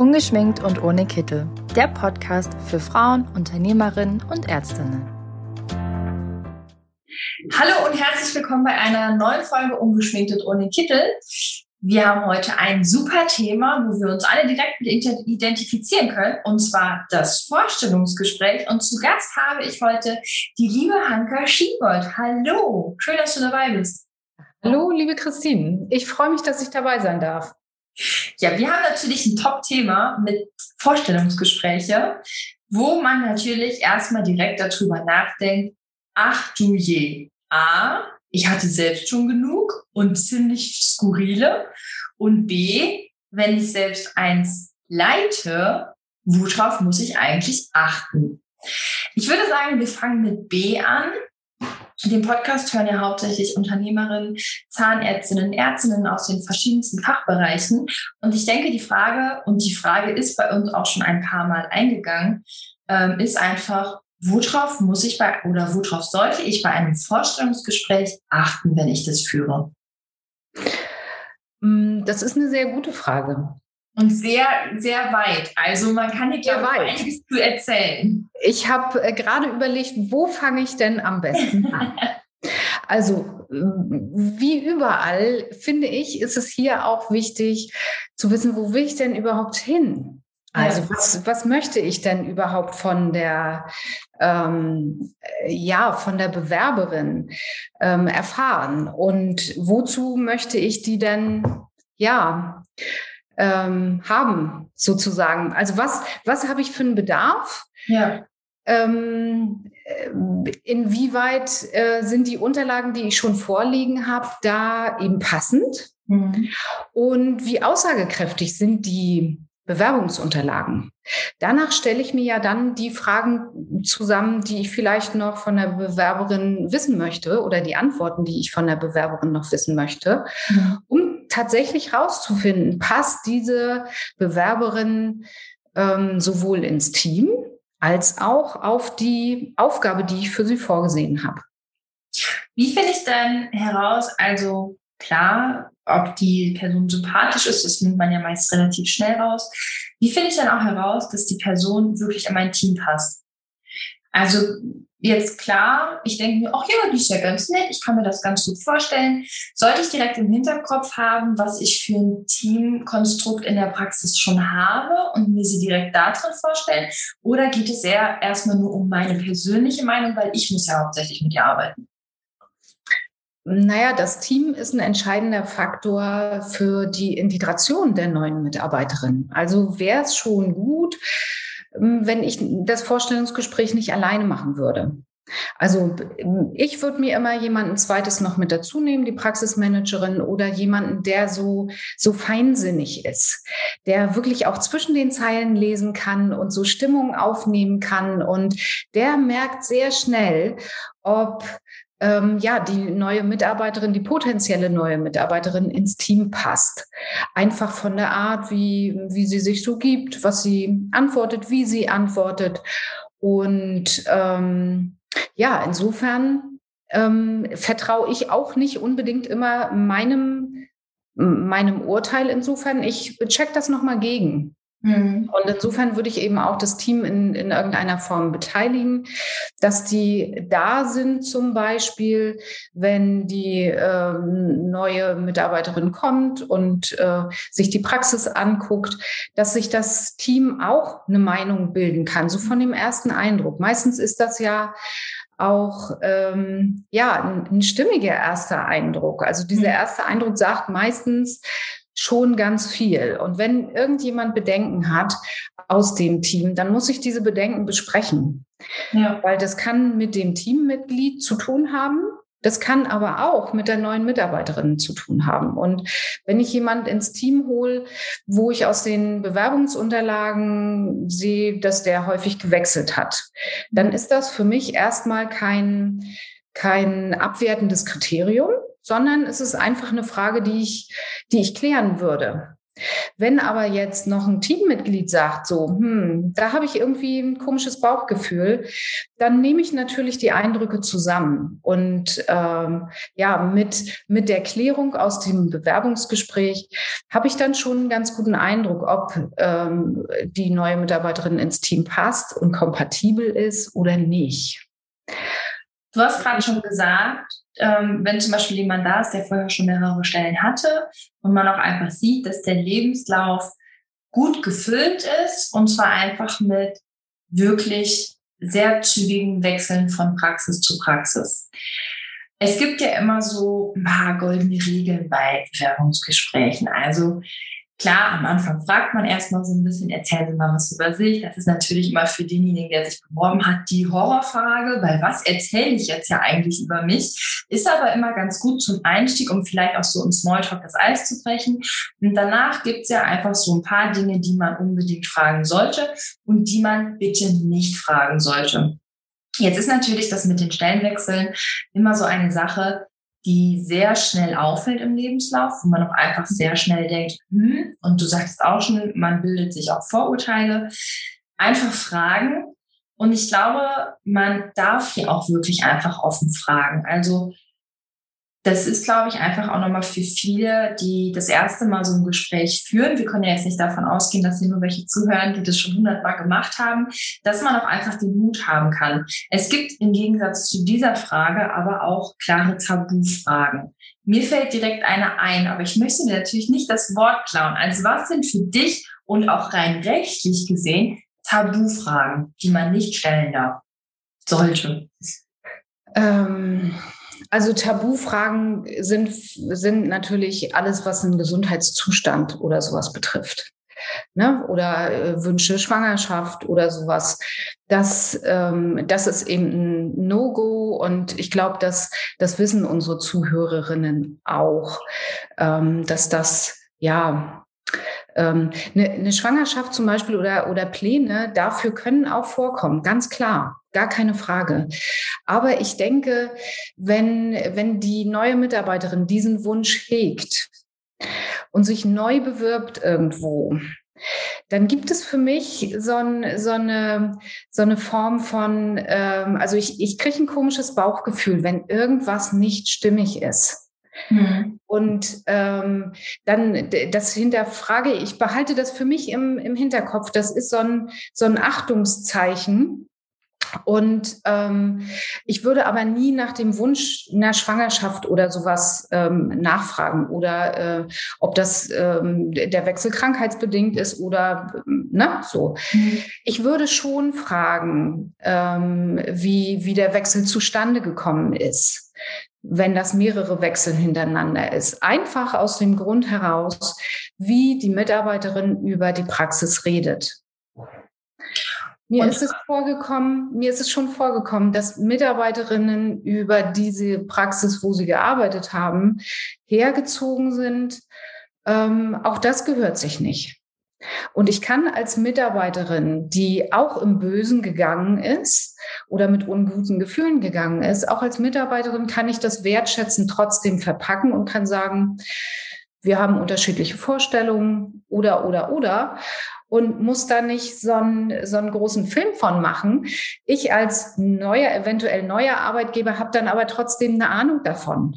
Ungeschminkt und ohne Kittel. Der Podcast für Frauen, Unternehmerinnen und Ärztinnen. Hallo und herzlich willkommen bei einer neuen Folge Ungeschminkt und ohne Kittel. Wir haben heute ein super Thema, wo wir uns alle direkt mit identifizieren können, und zwar das Vorstellungsgespräch. Und zu Gast habe ich heute die liebe Hanka Schiebold. Hallo, schön, dass du dabei bist. Hallo, liebe Christine. Ich freue mich, dass ich dabei sein darf. Ja, wir haben natürlich ein Top-Thema mit Vorstellungsgespräche, wo man natürlich erstmal direkt darüber nachdenkt, ach du je, A, ich hatte selbst schon genug und ziemlich skurrile und B, wenn ich selbst eins leite, worauf muss ich eigentlich achten? Ich würde sagen, wir fangen mit B an den Podcast hören ja hauptsächlich Unternehmerinnen, Zahnärztinnen, Ärztinnen aus den verschiedensten Fachbereichen. Und ich denke, die Frage, und die Frage ist bei uns auch schon ein paar Mal eingegangen, ähm, ist einfach, worauf muss ich bei oder worauf sollte ich bei einem Vorstellungsgespräch achten, wenn ich das führe? Mm, das ist eine sehr gute Frage und sehr, sehr weit. Also man kann hier, glaube ich, einiges zu erzählen. Ich habe äh, gerade überlegt, wo fange ich denn am besten an? Also wie überall, finde ich, ist es hier auch wichtig zu wissen, wo will ich denn überhaupt hin? Also was, was möchte ich denn überhaupt von der, ähm, ja, von der Bewerberin ähm, erfahren? Und wozu möchte ich die denn, ja, ähm, haben, sozusagen. Also was, was habe ich für einen Bedarf? Ja. Ähm, äh, inwieweit äh, sind die Unterlagen, die ich schon vorliegen habe, da eben passend? Mhm. Und wie aussagekräftig sind die Bewerbungsunterlagen? Danach stelle ich mir ja dann die Fragen zusammen, die ich vielleicht noch von der Bewerberin wissen möchte oder die Antworten, die ich von der Bewerberin noch wissen möchte, mhm. um tatsächlich rauszufinden, passt diese Bewerberin ähm, sowohl ins Team als auch auf die Aufgabe, die ich für sie vorgesehen habe. Wie finde ich dann heraus, also klar, ob die Person sympathisch ist, das nimmt man ja meist relativ schnell raus. Wie finde ich dann auch heraus, dass die Person wirklich in mein Team passt? Also jetzt klar, ich denke mir, ach ja, die ist ja ganz nett, ich kann mir das ganz gut vorstellen. Sollte ich direkt im Hinterkopf haben, was ich für ein Teamkonstrukt in der Praxis schon habe und mir sie direkt da drin vorstellen? Oder geht es eher erstmal nur um meine persönliche Meinung, weil ich muss ja hauptsächlich mit ihr arbeiten? Naja, das Team ist ein entscheidender Faktor für die Integration der neuen Mitarbeiterin. Also wäre es schon gut, wenn ich das Vorstellungsgespräch nicht alleine machen würde. Also ähm, ich würde mir immer jemanden zweites noch mit dazu nehmen, die Praxismanagerin oder jemanden, der so, so feinsinnig ist, der wirklich auch zwischen den Zeilen lesen kann und so Stimmung aufnehmen kann. Und der merkt sehr schnell, ob ähm, ja, die neue Mitarbeiterin, die potenzielle neue Mitarbeiterin ins Team passt. Einfach von der Art, wie, wie sie sich so gibt, was sie antwortet, wie sie antwortet. Und ähm, ja, insofern ähm, vertraue ich auch nicht unbedingt immer meinem, meinem Urteil. Insofern, ich check das nochmal gegen. Mhm. Und insofern würde ich eben auch das Team in, in irgendeiner Form beteiligen, dass die da sind, zum Beispiel, wenn die äh, neue Mitarbeiterin kommt und äh, sich die Praxis anguckt, dass sich das Team auch eine Meinung bilden kann, so von dem ersten Eindruck. Meistens ist das ja auch ähm, ja ein, ein stimmiger erster Eindruck. Also dieser mhm. erste Eindruck sagt meistens, schon ganz viel. Und wenn irgendjemand Bedenken hat aus dem Team, dann muss ich diese Bedenken besprechen. Ja. Weil das kann mit dem Teammitglied zu tun haben. Das kann aber auch mit der neuen Mitarbeiterin zu tun haben. Und wenn ich jemand ins Team hole, wo ich aus den Bewerbungsunterlagen sehe, dass der häufig gewechselt hat, dann ist das für mich erstmal kein, kein abwertendes Kriterium, sondern es ist einfach eine Frage, die ich, die ich klären würde. Wenn aber jetzt noch ein Teammitglied sagt, so, hm, da habe ich irgendwie ein komisches Bauchgefühl, dann nehme ich natürlich die Eindrücke zusammen und ähm, ja, mit, mit der Klärung aus dem Bewerbungsgespräch habe ich dann schon einen ganz guten Eindruck, ob ähm, die neue Mitarbeiterin ins Team passt und kompatibel ist oder nicht. Du hast gerade schon gesagt, ähm, wenn zum Beispiel jemand da ist, der vorher schon mehrere Stellen hatte und man auch einfach sieht, dass der Lebenslauf gut gefüllt ist und zwar einfach mit wirklich sehr zügigen Wechseln von Praxis zu Praxis. Es gibt ja immer so ein paar goldene Regeln bei Bewerbungsgesprächen. Also Klar, am Anfang fragt man erstmal so ein bisschen, erzählen Sie mal was über sich. Das ist natürlich immer für denjenigen, der sich beworben hat, die Horrorfrage, weil was erzähle ich jetzt ja eigentlich über mich? Ist aber immer ganz gut zum Einstieg, um vielleicht auch so im Smalltalk das Eis zu brechen. Und danach gibt es ja einfach so ein paar Dinge, die man unbedingt fragen sollte und die man bitte nicht fragen sollte. Jetzt ist natürlich das mit den Stellenwechseln immer so eine Sache, die sehr schnell auffällt im Lebenslauf, wo man auch einfach sehr schnell denkt, hm, und du sagst auch schon, man bildet sich auch Vorurteile. Einfach fragen. Und ich glaube, man darf hier auch wirklich einfach offen fragen. Also das ist, glaube ich, einfach auch nochmal für viele, die das erste Mal so ein Gespräch führen. Wir können ja jetzt nicht davon ausgehen, dass hier nur welche zuhören, die das schon hundertmal gemacht haben, dass man auch einfach den Mut haben kann. Es gibt im Gegensatz zu dieser Frage aber auch klare Tabufragen. Mir fällt direkt eine ein, aber ich möchte mir natürlich nicht das Wort klauen. Also was sind für dich und auch rein rechtlich gesehen Tabufragen, die man nicht stellen darf, sollte? Ähm also Tabufragen sind, sind natürlich alles, was einen Gesundheitszustand oder sowas betrifft. Ne? Oder äh, Wünsche, Schwangerschaft oder sowas. Das, ähm, das ist eben ein No-Go und ich glaube, dass das wissen unsere Zuhörerinnen auch, ähm, dass das ja eine, eine Schwangerschaft zum Beispiel oder, oder Pläne dafür können auch vorkommen, ganz klar. Gar keine Frage. Aber ich denke, wenn, wenn die neue Mitarbeiterin diesen Wunsch hegt und sich neu bewirbt irgendwo, dann gibt es für mich so, ein, so, eine, so eine Form von, ähm, also ich, ich kriege ein komisches Bauchgefühl, wenn irgendwas nicht stimmig ist. Mhm. Und ähm, dann das hinterfrage ich, behalte das für mich im, im Hinterkopf. Das ist so ein, so ein Achtungszeichen. Und ähm, ich würde aber nie nach dem Wunsch einer Schwangerschaft oder sowas ähm, nachfragen oder äh, ob das ähm, der Wechsel krankheitsbedingt ist oder ne, so. Mhm. Ich würde schon fragen, ähm, wie, wie der Wechsel zustande gekommen ist wenn das mehrere Wechsel hintereinander ist. Einfach aus dem Grund heraus, wie die Mitarbeiterin über die Praxis redet. Mir ist es vorgekommen, mir ist es schon vorgekommen, dass Mitarbeiterinnen über diese Praxis, wo sie gearbeitet haben, hergezogen sind. Ähm, auch das gehört sich nicht. Und ich kann als Mitarbeiterin, die auch im Bösen gegangen ist oder mit unguten Gefühlen gegangen ist, auch als Mitarbeiterin kann ich das wertschätzen trotzdem verpacken und kann sagen, wir haben unterschiedliche Vorstellungen oder, oder, oder und muss da nicht so einen, so einen großen Film von machen. Ich als neuer, eventuell neuer Arbeitgeber habe dann aber trotzdem eine Ahnung davon.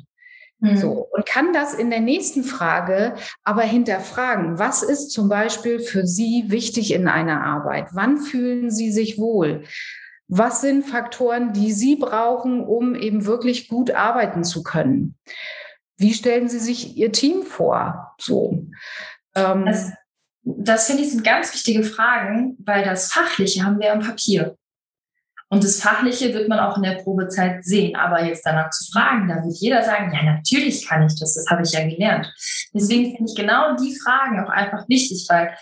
Mhm. So, und kann das in der nächsten Frage aber hinterfragen. Was ist zum Beispiel für Sie wichtig in einer Arbeit? Wann fühlen Sie sich wohl? Was sind Faktoren, die Sie brauchen, um eben wirklich gut arbeiten zu können? Wie stellen Sie sich Ihr Team vor? So. Ähm, das, das finde ich sind ganz wichtige Fragen, weil das Fachliche haben wir im Papier. Und das Fachliche wird man auch in der Probezeit sehen. Aber jetzt danach zu fragen, da wird jeder sagen, ja, natürlich kann ich das, das habe ich ja gelernt. Deswegen finde ich genau die Fragen auch einfach wichtig, weil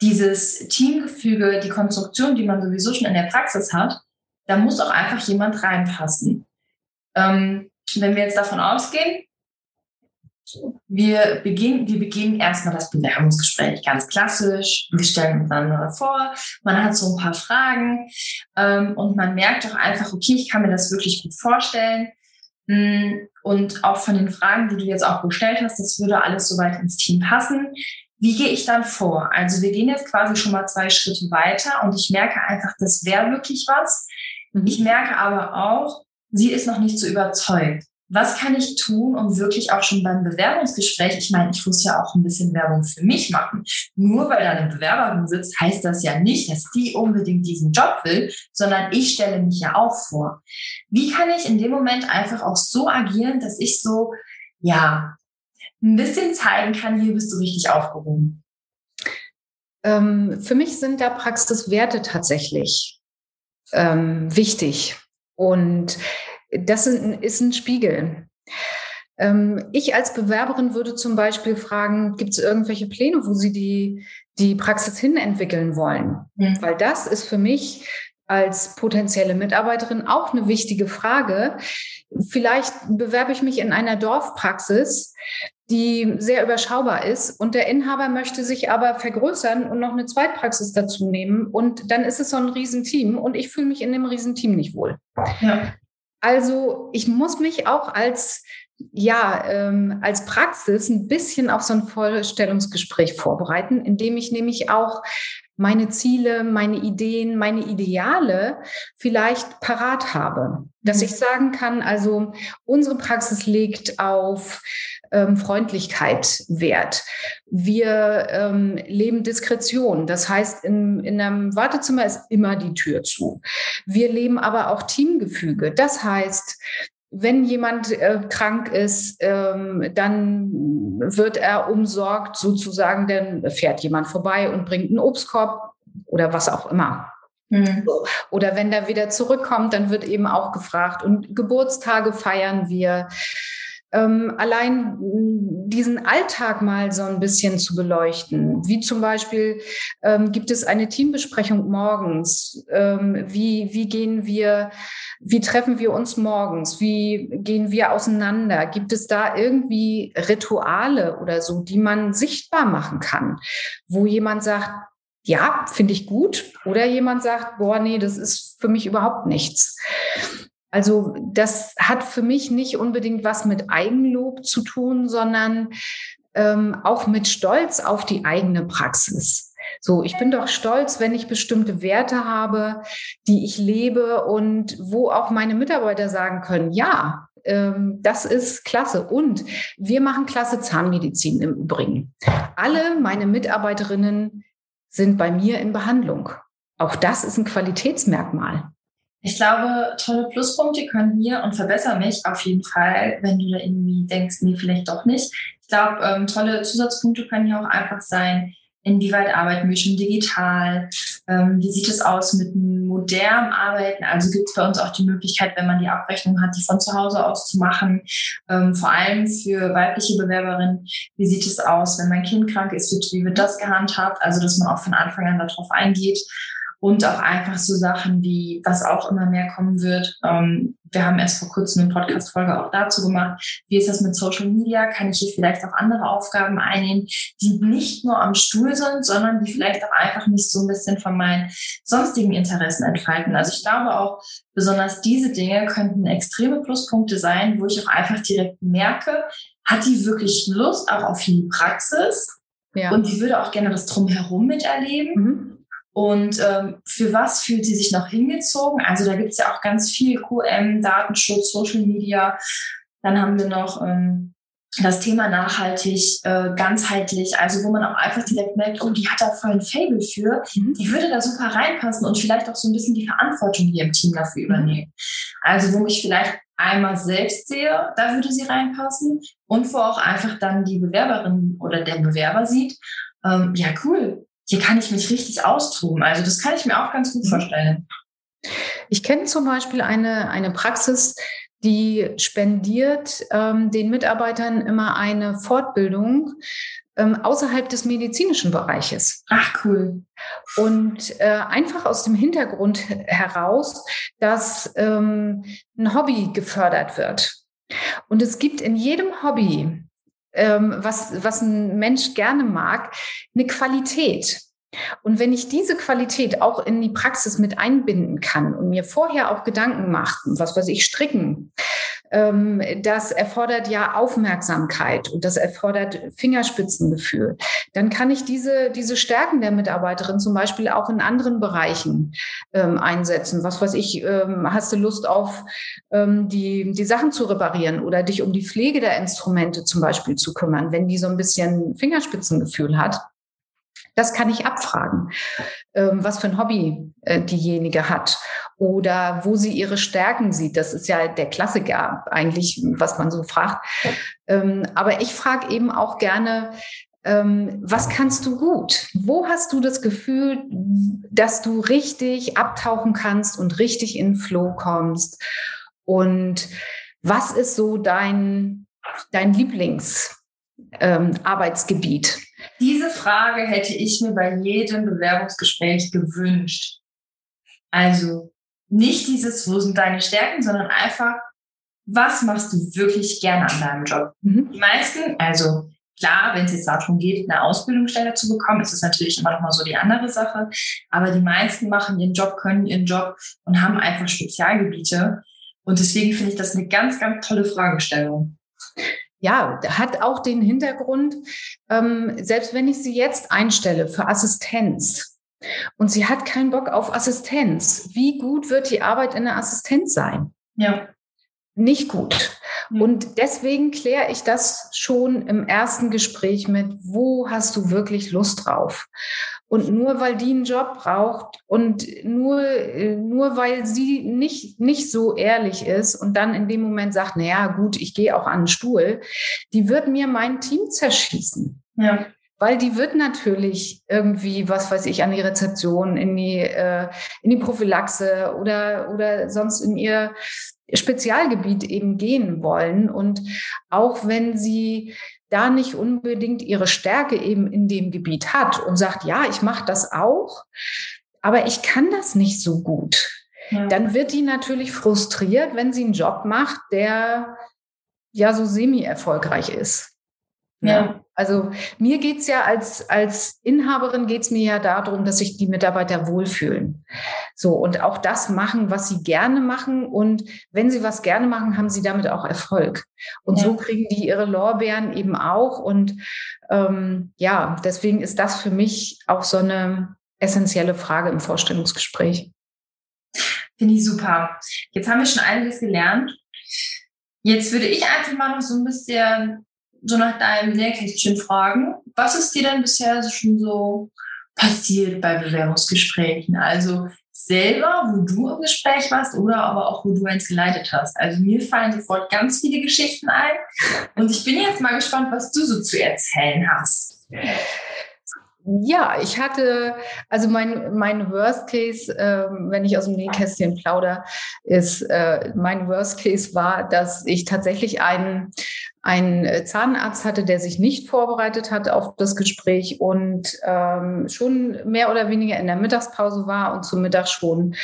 dieses Teamgefüge, die Konstruktion, die man sowieso schon in der Praxis hat, da muss auch einfach jemand reinpassen. Ähm, wenn wir jetzt davon ausgehen, wir beginnen, wir beginnen erstmal das Bewerbungsgespräch ganz klassisch. Wir stellen uns einander vor, man hat so ein paar Fragen ähm, und man merkt doch einfach, okay, ich kann mir das wirklich gut vorstellen. Hm, und auch von den Fragen, die du jetzt auch gestellt hast, das würde alles soweit ins Team passen. Wie gehe ich dann vor? Also wir gehen jetzt quasi schon mal zwei Schritte weiter und ich merke einfach, das wäre wirklich was. Mhm. Ich merke aber auch, sie ist noch nicht so überzeugt was kann ich tun, um wirklich auch schon beim Bewerbungsgespräch, ich meine, ich muss ja auch ein bisschen Werbung für mich machen. Nur weil da eine Bewerberin sitzt, heißt das ja nicht, dass die unbedingt diesen Job will, sondern ich stelle mich ja auch vor. Wie kann ich in dem Moment einfach auch so agieren, dass ich so, ja, ein bisschen zeigen kann, hier bist du richtig aufgehoben? Ähm, für mich sind da Praxiswerte tatsächlich ähm, wichtig. Und das ist ein Spiegel. Ähm, ich als Bewerberin würde zum Beispiel fragen, gibt es irgendwelche Pläne, wo Sie die, die Praxis hin entwickeln wollen? Mhm. Weil das ist für mich als potenzielle Mitarbeiterin auch eine wichtige Frage. Vielleicht bewerbe ich mich in einer Dorfpraxis, die sehr überschaubar ist und der Inhaber möchte sich aber vergrößern und noch eine Zweitpraxis dazu nehmen und dann ist es so ein Riesenteam und ich fühle mich in dem Riesenteam nicht wohl. Ja. Also ich muss mich auch als ja, ähm, als Praxis ein bisschen auf so ein Vorstellungsgespräch vorbereiten, indem ich nämlich auch meine Ziele, meine Ideen, meine Ideale vielleicht parat habe. Dass mhm. ich sagen kann, also unsere Praxis legt auf ähm, Freundlichkeit Wert. Wir ähm, leben Diskretion. Das heißt, in, in einem Wartezimmer ist immer die Tür zu. Wir leben aber auch Teamgefüge. Das heißt, wenn jemand äh, krank ist, ähm, dann wird er umsorgt sozusagen, dann fährt jemand vorbei und bringt einen Obstkorb oder was auch immer. Mhm. Oder wenn der wieder zurückkommt, dann wird eben auch gefragt. Und Geburtstage feiern wir ähm, allein diesen Alltag mal so ein bisschen zu beleuchten. Wie zum Beispiel, ähm, gibt es eine Teambesprechung morgens? Ähm, wie, wie gehen wir, wie treffen wir uns morgens? Wie gehen wir auseinander? Gibt es da irgendwie Rituale oder so, die man sichtbar machen kann, wo jemand sagt, ja, finde ich gut. Oder jemand sagt, boah, nee, das ist für mich überhaupt nichts. Also das hat für mich nicht unbedingt was mit Eigenlob zu tun, sondern ähm, auch mit Stolz auf die eigene Praxis. So, ich bin doch stolz, wenn ich bestimmte Werte habe, die ich lebe und wo auch meine Mitarbeiter sagen können, ja, ähm, das ist klasse. Und wir machen klasse Zahnmedizin im Übrigen. Alle meine Mitarbeiterinnen sind bei mir in Behandlung. Auch das ist ein Qualitätsmerkmal. Ich glaube, tolle Pluspunkte können hier und verbessere mich auf jeden Fall, wenn du da irgendwie denkst, nee, vielleicht doch nicht. Ich glaube, ähm, tolle Zusatzpunkte können hier auch einfach sein, inwieweit arbeiten wir schon digital, ähm, wie sieht es aus mit modernem Arbeiten, also gibt es bei uns auch die Möglichkeit, wenn man die Abrechnung hat, die von zu Hause aus zu machen, ähm, vor allem für weibliche Bewerberinnen, wie sieht es aus, wenn mein Kind krank ist, wie wird das gehandhabt, also dass man auch von Anfang an darauf eingeht und auch einfach so Sachen wie, was auch immer mehr kommen wird. Ähm, wir haben erst vor kurzem eine Podcast-Folge auch dazu gemacht. Wie ist das mit Social Media? Kann ich hier vielleicht auch andere Aufgaben einnehmen, die nicht nur am Stuhl sind, sondern die vielleicht auch einfach mich so ein bisschen von meinen sonstigen Interessen entfalten? Also ich glaube auch, besonders diese Dinge könnten extreme Pluspunkte sein, wo ich auch einfach direkt merke, hat die wirklich Lust auch auf die Praxis? Ja. Und die würde auch gerne das Drumherum miterleben. Mhm. Und ähm, für was fühlt sie sich noch hingezogen? Also da gibt es ja auch ganz viel QM, Datenschutz, Social Media. Dann haben wir noch ähm, das Thema nachhaltig, äh, ganzheitlich, also wo man auch einfach direkt merkt, oh, die hat da voll ein Fable für, mhm. die würde da super reinpassen und vielleicht auch so ein bisschen die Verantwortung hier im Team dafür übernehmen. Also wo ich vielleicht einmal selbst sehe, da würde sie reinpassen und wo auch einfach dann die Bewerberin oder der Bewerber sieht, ähm, ja cool, hier kann ich mich richtig austoben. Also das kann ich mir auch ganz gut mhm. vorstellen. Ich kenne zum Beispiel eine, eine Praxis, die spendiert ähm, den Mitarbeitern immer eine Fortbildung ähm, außerhalb des medizinischen Bereiches. Ach cool. Und äh, einfach aus dem Hintergrund heraus, dass ähm, ein Hobby gefördert wird. Und es gibt in jedem Hobby was, was ein Mensch gerne mag, eine Qualität. Und wenn ich diese Qualität auch in die Praxis mit einbinden kann und mir vorher auch Gedanken machen, was weiß ich, stricken, ähm, das erfordert ja Aufmerksamkeit und das erfordert Fingerspitzengefühl, dann kann ich diese, diese Stärken der Mitarbeiterin zum Beispiel auch in anderen Bereichen ähm, einsetzen. Was weiß ich, ähm, hast du Lust auf ähm, die, die Sachen zu reparieren oder dich um die Pflege der Instrumente zum Beispiel zu kümmern, wenn die so ein bisschen Fingerspitzengefühl hat? Das kann ich abfragen, ähm, was für ein Hobby äh, diejenige hat oder wo sie ihre Stärken sieht. Das ist ja der Klassiker eigentlich, was man so fragt. Ähm, aber ich frage eben auch gerne, ähm, was kannst du gut? Wo hast du das Gefühl, dass du richtig abtauchen kannst und richtig in Flow kommst? Und was ist so dein, dein Lieblingsarbeitsgebiet? Diese Frage hätte ich mir bei jedem Bewerbungsgespräch gewünscht. Also nicht dieses, wo sind deine Stärken, sondern einfach, was machst du wirklich gerne an deinem Job? Mhm. Die meisten, also klar, wenn es jetzt darum geht, eine Ausbildungsstelle zu bekommen, ist es natürlich immer noch mal so die andere Sache. Aber die meisten machen ihren Job, können ihren Job und haben einfach Spezialgebiete. Und deswegen finde ich das eine ganz, ganz tolle Fragestellung ja, hat auch den Hintergrund, ähm, selbst wenn ich sie jetzt einstelle für Assistenz und sie hat keinen Bock auf Assistenz, wie gut wird die Arbeit in der Assistenz sein? Ja. Nicht gut. Und deswegen kläre ich das schon im ersten Gespräch mit, wo hast du wirklich Lust drauf? Und nur weil die einen Job braucht und nur, äh, nur weil sie nicht, nicht so ehrlich ist und dann in dem Moment sagt, na ja, gut, ich gehe auch an den Stuhl, die wird mir mein Team zerschießen. Ja. Weil die wird natürlich irgendwie, was weiß ich, an die Rezeption, in die, äh, in die Prophylaxe oder, oder sonst in ihr Spezialgebiet eben gehen wollen. Und auch wenn sie da nicht unbedingt ihre Stärke eben in dem Gebiet hat und sagt, ja, ich mache das auch, aber ich kann das nicht so gut. Ja. Dann wird die natürlich frustriert, wenn sie einen Job macht, der ja so semi-erfolgreich ist. Ja. Also mir geht's ja als, als Inhaberin geht's mir ja darum, dass sich die Mitarbeiter wohlfühlen. So, und auch das machen, was sie gerne machen. Und wenn sie was gerne machen, haben sie damit auch Erfolg. Und ja. so kriegen die ihre Lorbeeren eben auch. Und ähm, ja, deswegen ist das für mich auch so eine essentielle Frage im Vorstellungsgespräch. Finde ich super. Jetzt haben wir schon einiges gelernt. Jetzt würde ich einfach mal noch so ein bisschen so nach deinem Nähkästchen fragen. Was ist dir denn bisher schon so passiert bei Bewerbungsgesprächen? Also selber, wo du im Gespräch warst oder aber auch, wo du eins geleitet hast. Also mir fallen sofort ganz viele Geschichten ein und ich bin jetzt mal gespannt, was du so zu erzählen hast. Ja, ich hatte, also mein, mein Worst Case, äh, wenn ich aus dem Nähkästchen plauder, ist, äh, mein Worst Case war, dass ich tatsächlich einen, einen Zahnarzt hatte, der sich nicht vorbereitet hat auf das Gespräch und ähm, schon mehr oder weniger in der Mittagspause war und zum Mittag schon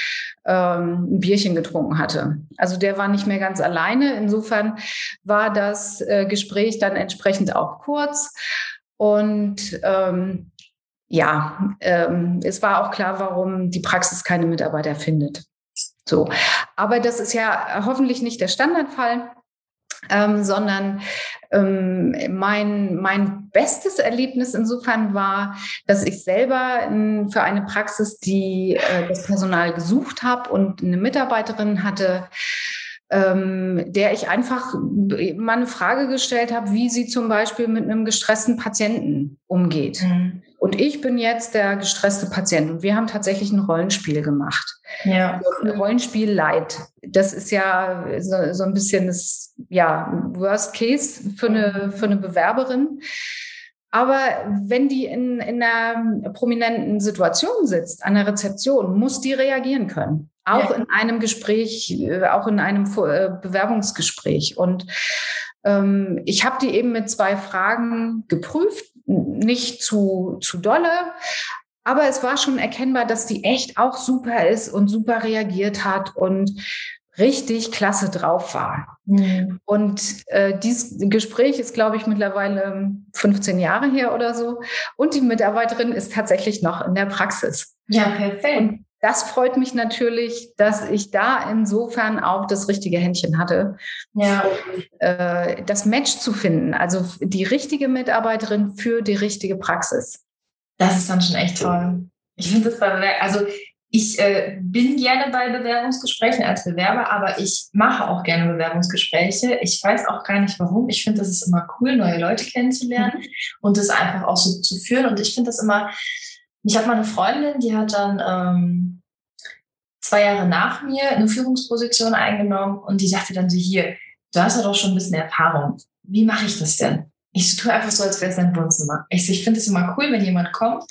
ähm, ein Bierchen getrunken hatte. Also der war nicht mehr ganz alleine. Insofern war das äh, Gespräch dann entsprechend auch kurz. Und ähm, ja, ähm, es war auch klar, warum die Praxis keine Mitarbeiter findet. So, aber das ist ja hoffentlich nicht der Standardfall. Ähm, sondern ähm, mein, mein bestes Erlebnis insofern war, dass ich selber in, für eine Praxis, die äh, das Personal gesucht habe und eine Mitarbeiterin hatte, ähm, der ich einfach mal eine Frage gestellt habe, wie sie zum Beispiel mit einem gestressten Patienten umgeht. Mhm. Und ich bin jetzt der gestresste Patient und wir haben tatsächlich ein Rollenspiel gemacht. Ja. Ein Rollenspiel Light. Das ist ja so, so ein bisschen das, ja, Worst Case für eine, für eine Bewerberin. Aber wenn die in, in einer prominenten Situation sitzt, an der Rezeption, muss die reagieren können. Auch ja. in einem Gespräch, äh, auch in einem äh, Bewerbungsgespräch. Und ähm, ich habe die eben mit zwei Fragen geprüft, nicht zu, zu dolle, aber es war schon erkennbar, dass die echt auch super ist und super reagiert hat und richtig klasse drauf war. Mhm. Und äh, dieses Gespräch ist, glaube ich, mittlerweile 15 Jahre her oder so. Und die Mitarbeiterin ist tatsächlich noch in der Praxis. Ja, perfekt. Und das freut mich natürlich, dass ich da insofern auch das richtige Händchen hatte, ja. äh, das Match zu finden. Also die richtige Mitarbeiterin für die richtige Praxis. Das ist dann schon echt toll. Ich finde das bei, also ich äh, bin gerne bei Bewerbungsgesprächen als Bewerber, aber ich mache auch gerne Bewerbungsgespräche. Ich weiß auch gar nicht warum. Ich finde, das ist immer cool, neue Leute kennenzulernen mhm. und das einfach auch so zu führen. Und ich finde das immer, ich habe mal eine Freundin, die hat dann ähm, zwei Jahre nach mir eine Führungsposition eingenommen und die sagte dann so, hier, du hast ja doch schon ein bisschen Erfahrung. Wie mache ich das denn? Ich tue einfach so, als wäre es ein Wohnzimmer. Ich, ich finde es immer cool, wenn jemand kommt.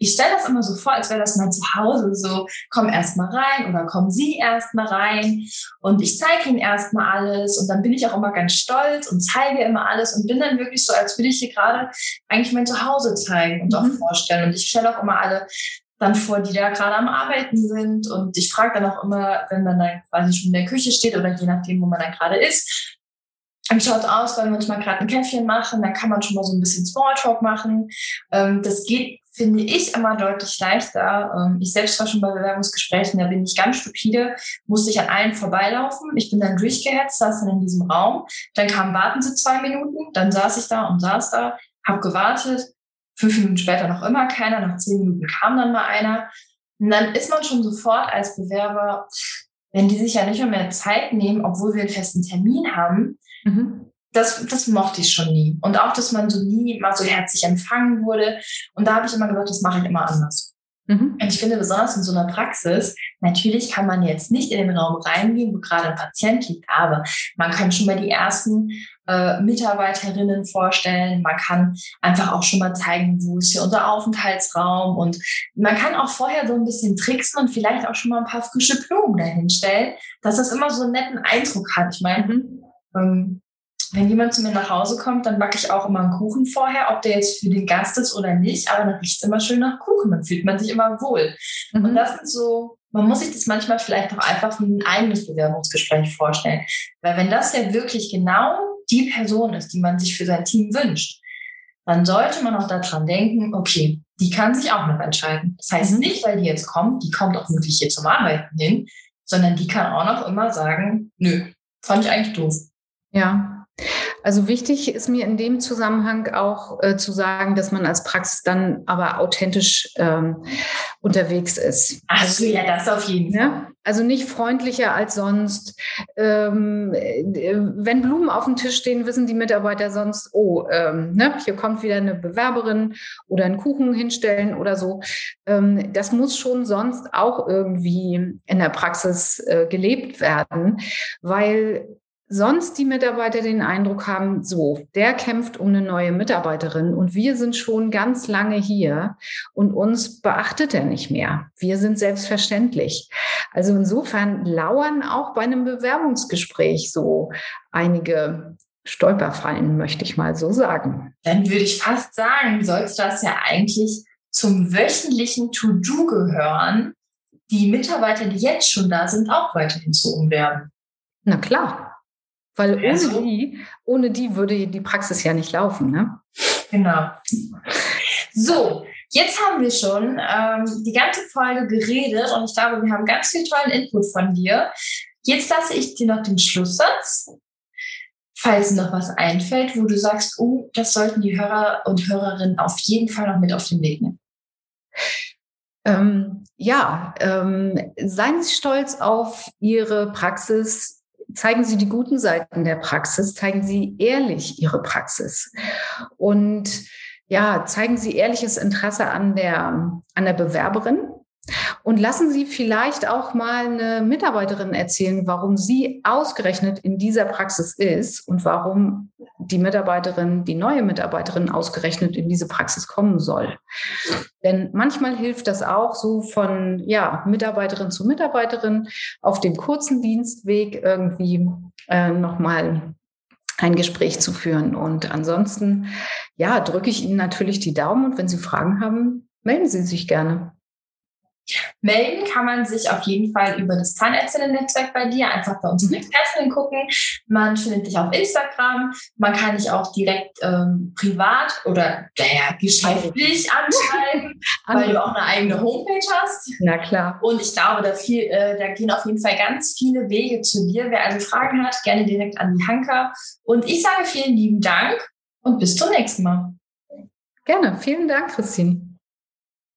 Ich stelle das immer so vor, als wäre das mein Zuhause. So, komm erst mal rein oder kommen Sie erst mal rein. Und ich zeige Ihnen erst mal alles. Und dann bin ich auch immer ganz stolz und zeige immer alles und bin dann wirklich so, als würde ich hier gerade eigentlich mein Zuhause zeigen und auch mhm. vorstellen. Und ich stelle auch immer alle dann vor, die da gerade am Arbeiten sind. Und ich frage dann auch immer, wenn man dann quasi schon in der Küche steht oder je nachdem, wo man dann gerade ist, schaut aus, wenn wir uns mal gerade ein Käffchen machen, dann kann man schon mal so ein bisschen Smalltalk machen. Ähm, das geht, finde ich, immer deutlich leichter. Ähm, ich selbst war schon bei Bewerbungsgesprächen, da bin ich ganz stupide, musste ich an allen vorbeilaufen. Ich bin dann durchgehetzt, saß dann in diesem Raum. Dann kam, warten Sie zwei Minuten, dann saß ich da und saß da, habe gewartet. Fünf Minuten später noch immer keiner, nach zehn Minuten kam dann mal einer. Und dann ist man schon sofort als Bewerber, wenn die sich ja nicht mehr Zeit nehmen, obwohl wir einen festen Termin haben, Mhm. Das, das mochte ich schon nie. Und auch, dass man so nie mal so herzlich empfangen wurde. Und da habe ich immer gesagt, das mache ich immer anders. Mhm. Und ich finde, besonders in so einer Praxis, natürlich kann man jetzt nicht in den Raum reingehen, wo gerade ein Patient liegt, aber man kann schon mal die ersten äh, Mitarbeiterinnen vorstellen. Man kann einfach auch schon mal zeigen, wo ist hier unser Aufenthaltsraum. Und man kann auch vorher so ein bisschen tricksen und vielleicht auch schon mal ein paar frische Blumen dahinstellen, dass das immer so einen netten Eindruck hat. Ich meine, mhm ähm, wenn jemand zu mir nach Hause kommt, dann backe ich auch immer einen Kuchen vorher, ob der jetzt für den Gast ist oder nicht, aber dann riecht es immer schön nach Kuchen, dann fühlt man sich immer wohl. Mhm. Und das sind so, man muss sich das manchmal vielleicht auch einfach wie ein eigenes Bewerbungsgespräch vorstellen. Weil wenn das ja wirklich genau die Person ist, die man sich für sein Team wünscht, dann sollte man auch daran denken, okay, die kann sich auch noch entscheiden. Das heißt mhm. nicht, weil die jetzt kommt, die kommt auch wirklich hier zum Arbeiten hin, sondern die kann auch noch immer sagen, nö, fand ich eigentlich doof. Ja. Also wichtig ist mir in dem Zusammenhang auch äh, zu sagen, dass man als Praxis dann aber authentisch ähm, unterwegs ist. Ach so, ja, das auf jeden Fall. Ja? Also nicht freundlicher als sonst. Ähm, äh, wenn Blumen auf dem Tisch stehen, wissen die Mitarbeiter sonst, oh, ähm, ne, hier kommt wieder eine Bewerberin oder einen Kuchen hinstellen oder so. Ähm, das muss schon sonst auch irgendwie in der Praxis äh, gelebt werden, weil sonst die Mitarbeiter den Eindruck haben, so, der kämpft um eine neue Mitarbeiterin und wir sind schon ganz lange hier und uns beachtet er nicht mehr. Wir sind selbstverständlich. Also insofern lauern auch bei einem Bewerbungsgespräch so einige Stolperfallen, möchte ich mal so sagen. Dann würde ich fast sagen, sollte das ja eigentlich zum wöchentlichen To-Do gehören, die Mitarbeiter, die jetzt schon da sind, auch weiterhin zu umwerben. Na klar. Weil ohne die, ohne die würde die Praxis ja nicht laufen, ne? Genau. So, jetzt haben wir schon ähm, die ganze Folge geredet und ich glaube, wir haben ganz viel tollen Input von dir. Jetzt lasse ich dir noch den Schlusssatz, falls noch was einfällt, wo du sagst, oh, das sollten die Hörer und Hörerinnen auf jeden Fall noch mit auf den Weg nehmen. Ähm, ja, ähm, seien Sie stolz auf Ihre Praxis, zeigen Sie die guten Seiten der Praxis, zeigen Sie ehrlich Ihre Praxis. Und ja, zeigen Sie ehrliches Interesse an der, an der Bewerberin. Und lassen Sie vielleicht auch mal eine Mitarbeiterin erzählen, warum sie ausgerechnet in dieser Praxis ist und warum die Mitarbeiterin, die neue Mitarbeiterin ausgerechnet in diese Praxis kommen soll. Denn manchmal hilft das auch so von ja, Mitarbeiterin zu Mitarbeiterin auf dem kurzen Dienstweg irgendwie äh, nochmal ein Gespräch zu führen. Und ansonsten, ja, drücke ich Ihnen natürlich die Daumen und wenn Sie Fragen haben, melden Sie sich gerne. Melden kann man sich auf jeden Fall über das Zahnärztinnen-Netzwerk bei dir, einfach bei unseren mhm. Expertinnen gucken. Man findet dich auf Instagram. Man kann dich auch direkt ähm, privat oder naja, geschäftlich anschreiben, weil du auch eine eigene Homepage hast. Na klar. Und ich glaube, da, viel, äh, da gehen auf jeden Fall ganz viele Wege zu dir. Wer also Fragen hat, gerne direkt an die Hanker. Und ich sage vielen lieben Dank und bis zum nächsten Mal. Gerne. Vielen Dank, Christine.